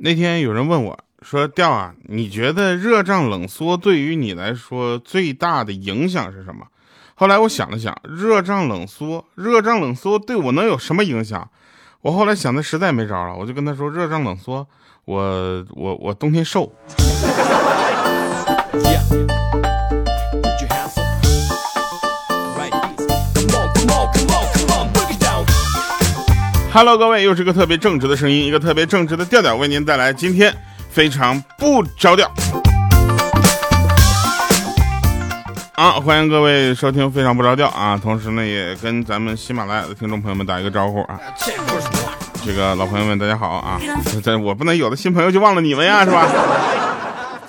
那天有人问我说：“调啊，你觉得热胀冷缩对于你来说最大的影响是什么？”后来我想了想，热胀冷缩，热胀冷缩对我能有什么影响？我后来想的实在没招了，我就跟他说：“热胀冷缩，我我我冬天瘦。” Hello，各位，又是个特别正直的声音，一个特别正直的调调，为您带来今天非常不着调。啊，欢迎各位收听非常不着调啊！同时呢，也跟咱们喜马拉雅的听众朋友们打一个招呼啊。这个老朋友们，大家好啊！这我不能有的新朋友就忘了你们呀，是吧？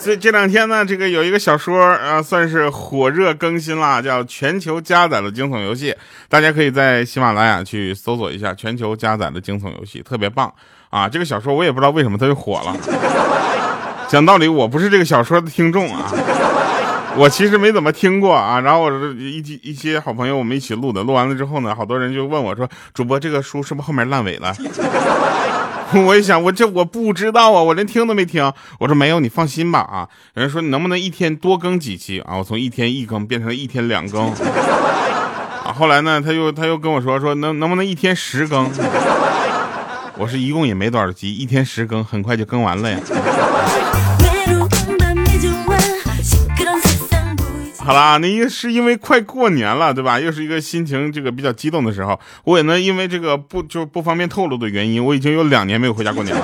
这这两天呢，这个有一个小说啊，算是火热更新了，叫《全球加载的惊悚游戏》，大家可以在喜马拉雅去搜索一下《全球加载的惊悚游戏》，特别棒啊！这个小说我也不知道为什么它就火了。讲道理，我不是这个小说的听众啊，我其实没怎么听过啊。然后我一一些好朋友我们一起录的，录完了之后呢，好多人就问我说：“主播，这个书是不是后面烂尾了？” 我一想，我这我不知道啊，我连听都没听。我说没有，你放心吧啊。人家说你能不能一天多更几期啊？我从一天一更变成了一天两更。啊，后来呢，他又他又跟我说说能能不能一天十更？我是一共也没多少集，一天十更，很快就更完了呀。好啦，那因是因为快过年了，对吧？又是一个心情这个比较激动的时候。我也呢，因为这个不就不方便透露的原因，我已经有两年没有回家过年了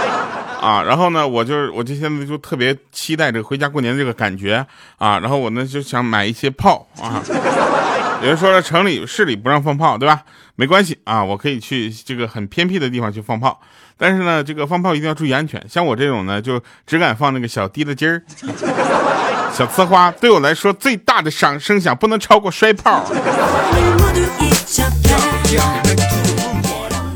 啊。然后呢，我就我就现在就特别期待这个回家过年的这个感觉啊。然后我呢就想买一些炮啊。有人说了，城里市里不让放炮，对吧？没关系啊，我可以去这个很偏僻的地方去放炮。但是呢，这个放炮一定要注意安全。像我这种呢，就只敢放那个小滴的筋儿。小呲花对我来说最大的响声响不能超过摔炮。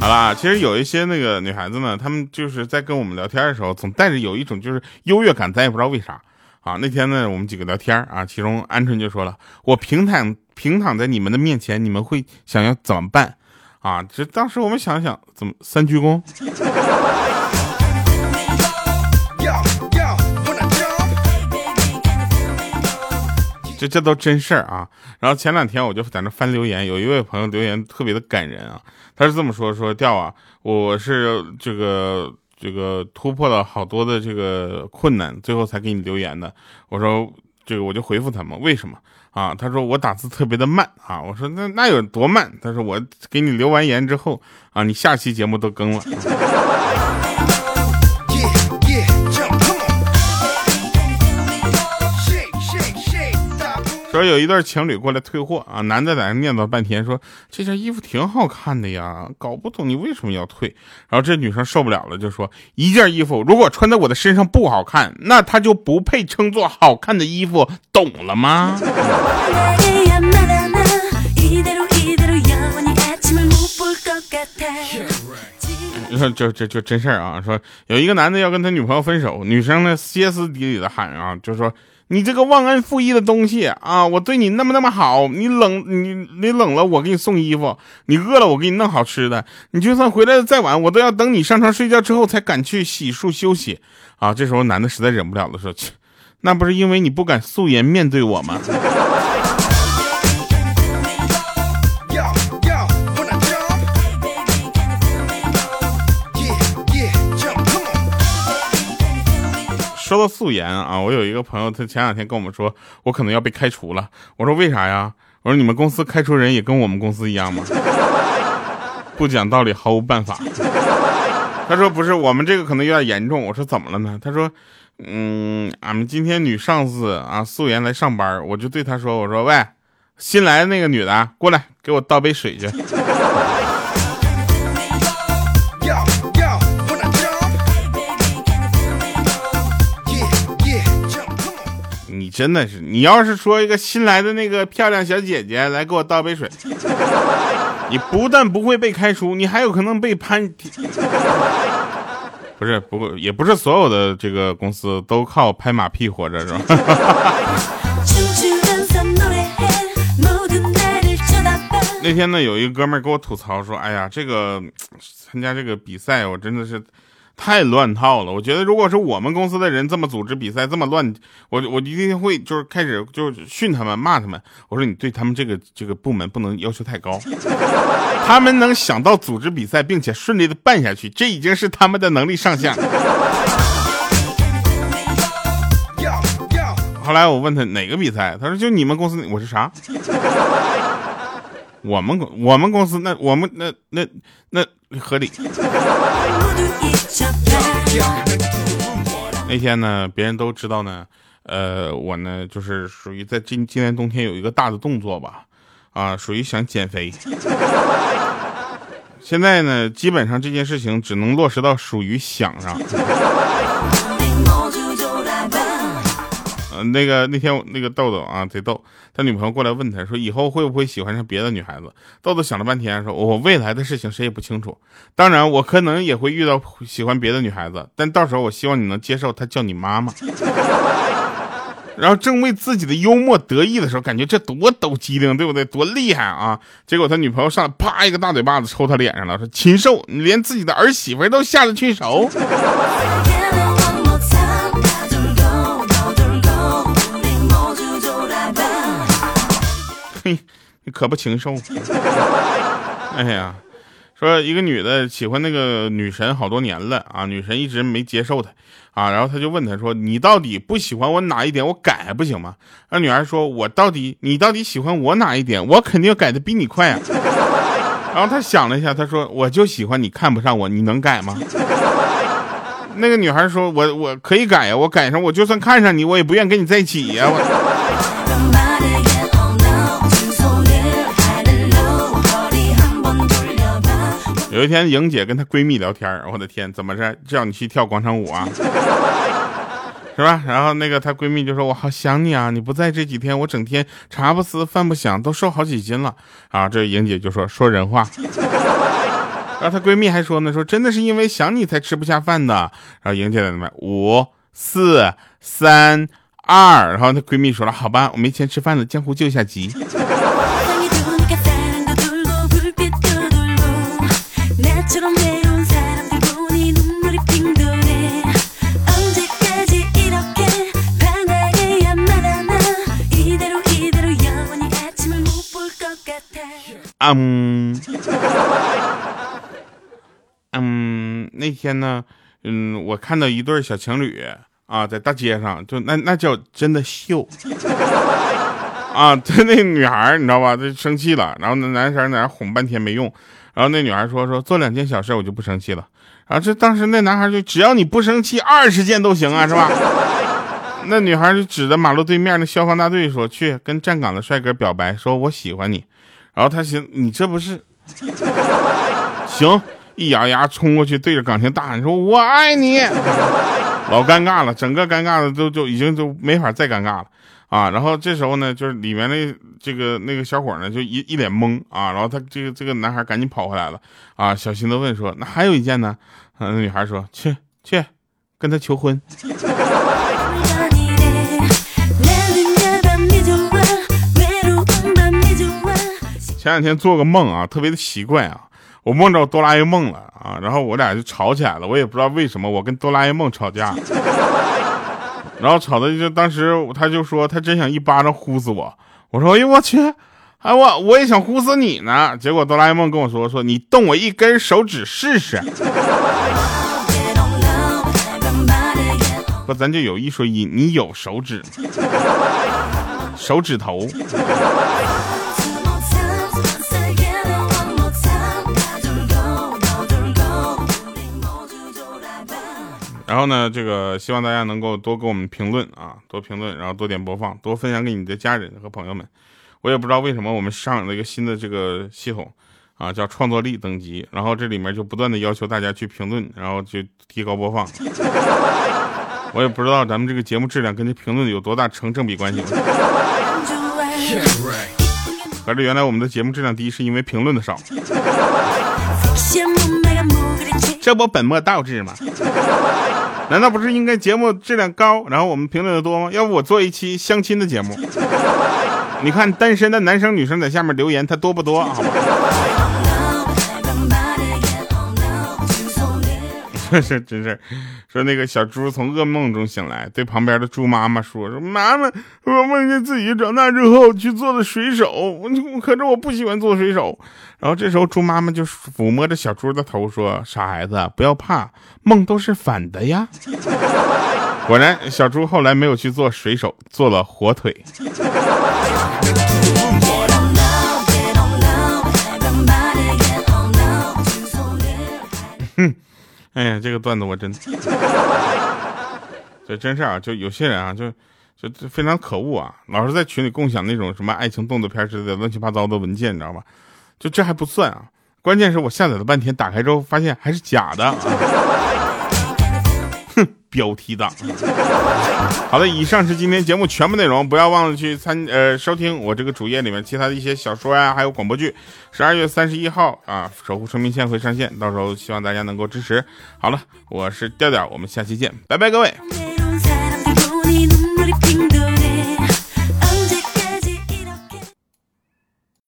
好啦，其实有一些那个女孩子呢，她们就是在跟我们聊天的时候，总带着有一种就是优越感，咱也不知道为啥啊。那天呢，我们几个聊天啊，其中鹌鹑就说了：“我平躺平躺在你们的面前，你们会想要怎么办？”啊，这当时我们想想，怎么三鞠躬？这这都真事儿啊！然后前两天我就在那翻留言，有一位朋友留言特别的感人啊，他是这么说：说调啊，我是这个这个突破了好多的这个困难，最后才给你留言的。我说这个我就回复他们，为什么啊？他说我打字特别的慢啊。我说那那有多慢？他说我给你留完言之后啊，你下期节目都更了。说有一对情侣过来退货啊，男的在那念叨半天，说这件衣服挺好看的呀，搞不懂你为什么要退。然后这女生受不了了，就说一件衣服如果穿在我的身上不好看，那它就不配称作好看的衣服，懂了吗？你说 就这就真事儿啊，说有一个男的要跟他女朋友分手，女生呢歇斯底里的喊啊，就说。你这个忘恩负义的东西啊！我对你那么那么好，你冷你你冷了，我给你送衣服；你饿了，我给你弄好吃的。你就算回来的再晚，我都要等你上床睡觉之后才敢去洗漱休息。啊！这时候男的实在忍不了了，说：“切，那不是因为你不敢素颜面对我吗？”说素颜啊，我有一个朋友，他前两天跟我们说，我可能要被开除了。我说为啥呀？我说你们公司开除人也跟我们公司一样吗？不讲道理，毫无办法。他说不是，我们这个可能有点严重。我说怎么了呢？他说，嗯，俺们今天女上司啊素颜来上班，我就对他说，我说喂，新来的那个女的过来，给我倒杯水去。真的是，你要是说一个新来的那个漂亮小姐姐来给我倒杯水，你不但不会被开除，你还有可能被判。不是，不过也不是所有的这个公司都靠拍马屁活着，是吧？那天呢，有一个哥们儿给我吐槽说：“哎呀，这个参加这个比赛，我真的是。”太乱套了。我觉得如果是我们公司的人这么组织比赛这么乱，我我一定会就是开始就是训他们骂他们。我说你对他们这个这个部门不能要求太高，他们能想到组织比赛并且顺利的办下去，这已经是他们的能力上限。后来我问他哪个比赛，他说就你们公司。我是啥？我们公我们公司那我们那那那合理。那天呢，别人都知道呢，呃，我呢就是属于在今今年冬天有一个大的动作吧，啊，属于想减肥。现在呢，基本上这件事情只能落实到属于想上。那个那天那个豆豆啊，贼逗，他女朋友过来问他说，以后会不会喜欢上别的女孩子？豆豆想了半天说，我未来的事情谁也不清楚，当然我可能也会遇到喜欢别的女孩子，但到时候我希望你能接受她叫你妈妈。然后正为自己的幽默得意的时候，感觉这多抖机灵，对不对？多厉害啊！结果他女朋友上来啪一个大嘴巴子抽他脸上了，说禽兽，你连自己的儿媳妇都下得去手。可不禽兽！哎呀，说一个女的喜欢那个女神好多年了啊，女神一直没接受她啊，然后他就问她说：“你到底不喜欢我哪一点？我改还不行吗？”那女孩说：“我到底你到底喜欢我哪一点？我肯定改的比你快啊！”然后他想了一下，他说：“我就喜欢你看不上我，你能改吗？”那个女孩说：“我我可以改呀，我改上我就算看上你，我也不愿跟你在一起呀。”我。有一天，莹姐跟她闺蜜聊天我的天，怎么着叫你去跳广场舞啊？是吧？然后那个她闺蜜就说：“我好想你啊，你不在这几天，我整天茶不思饭不想，都瘦好几斤了。”啊，这莹姐就说：“说人话。”然后她闺蜜还说呢：“说真的是因为想你才吃不下饭的。”然后莹姐在那边五四三二，然后她闺蜜说了：“好吧，我没钱吃饭了，江湖救下急。”嗯，嗯，那天呢，嗯，我看到一对小情侣啊，在大街上，就那那叫真的秀啊！他那女孩你知道吧？就生气了，然后那男生在那哄半天没用，然后那女孩说说做两件小事我就不生气了。然后这当时那男孩就只要你不生气，二十件都行啊，是吧？那女孩就指着马路对面那消防大队说去跟站岗的帅哥表白，说我喜欢你。然后他寻你这不是行，一咬牙冲过去，对着岗亭大喊说：“我爱你！”老尴尬了，整个尴尬的都就已经就没法再尴尬了啊！然后这时候呢，就是里面的这个那个小伙呢，就一一脸懵啊！然后他这个这个男孩赶紧跑回来了啊，小心的问说：“那还有一件呢？”那女孩说：“去去，跟他求婚。”前两天做个梦啊，特别的奇怪啊，我梦着哆啦 A 梦了啊，然后我俩就吵起来了，我也不知道为什么，我跟哆啦 A 梦吵架，然后吵的就当时他就说他真想一巴掌呼死我，我说哎呦我去，哎我我也想呼死你呢，结果哆啦 A 梦跟我说说你动我一根手指试试，说咱就有一说一，你有手指，手指头。然后呢，这个希望大家能够多给我们评论啊，多评论，然后多点播放，多分享给你的家人和朋友们。我也不知道为什么我们上了一个新的这个系统啊，叫创作力等级，然后这里面就不断的要求大家去评论，然后去提高播放。我也不知道咱们这个节目质量跟这评论有多大成正比关系。合着原来我们的节目质量低是因为评论的少，这不本末倒置吗？难道不是应该节目质量高，然后我们评论的多吗？要不我做一期相亲的节目，你看单身的男生女生在下面留言，他多不多？好吧。这 是真事说那个小猪从噩梦中醒来，对旁边的猪妈妈说：“说妈妈，我梦见自己长大之后去做了水手，我可是我不喜欢做水手。”然后这时候猪妈妈就抚摸着小猪的头说：“傻孩子，不要怕，梦都是反的呀。”果然，小猪后来没有去做水手，做了火腿。哼，哎呀，这个段子我真，这真是啊，就有些人啊，就就非常可恶啊，老是在群里共享那种什么爱情动作片之类的乱七八糟的文件，你知道吧？就这还不算啊，关键是我下载了半天，打开之后发现还是假的。标题党。好的，以上是今天节目全部内容，不要忘了去参呃收听我这个主页里面其他的一些小说呀，还有广播剧。十二月三十一号啊，守护生命线会上线，到时候希望大家能够支持。好了，我是调调，我们下期见，拜拜，各位。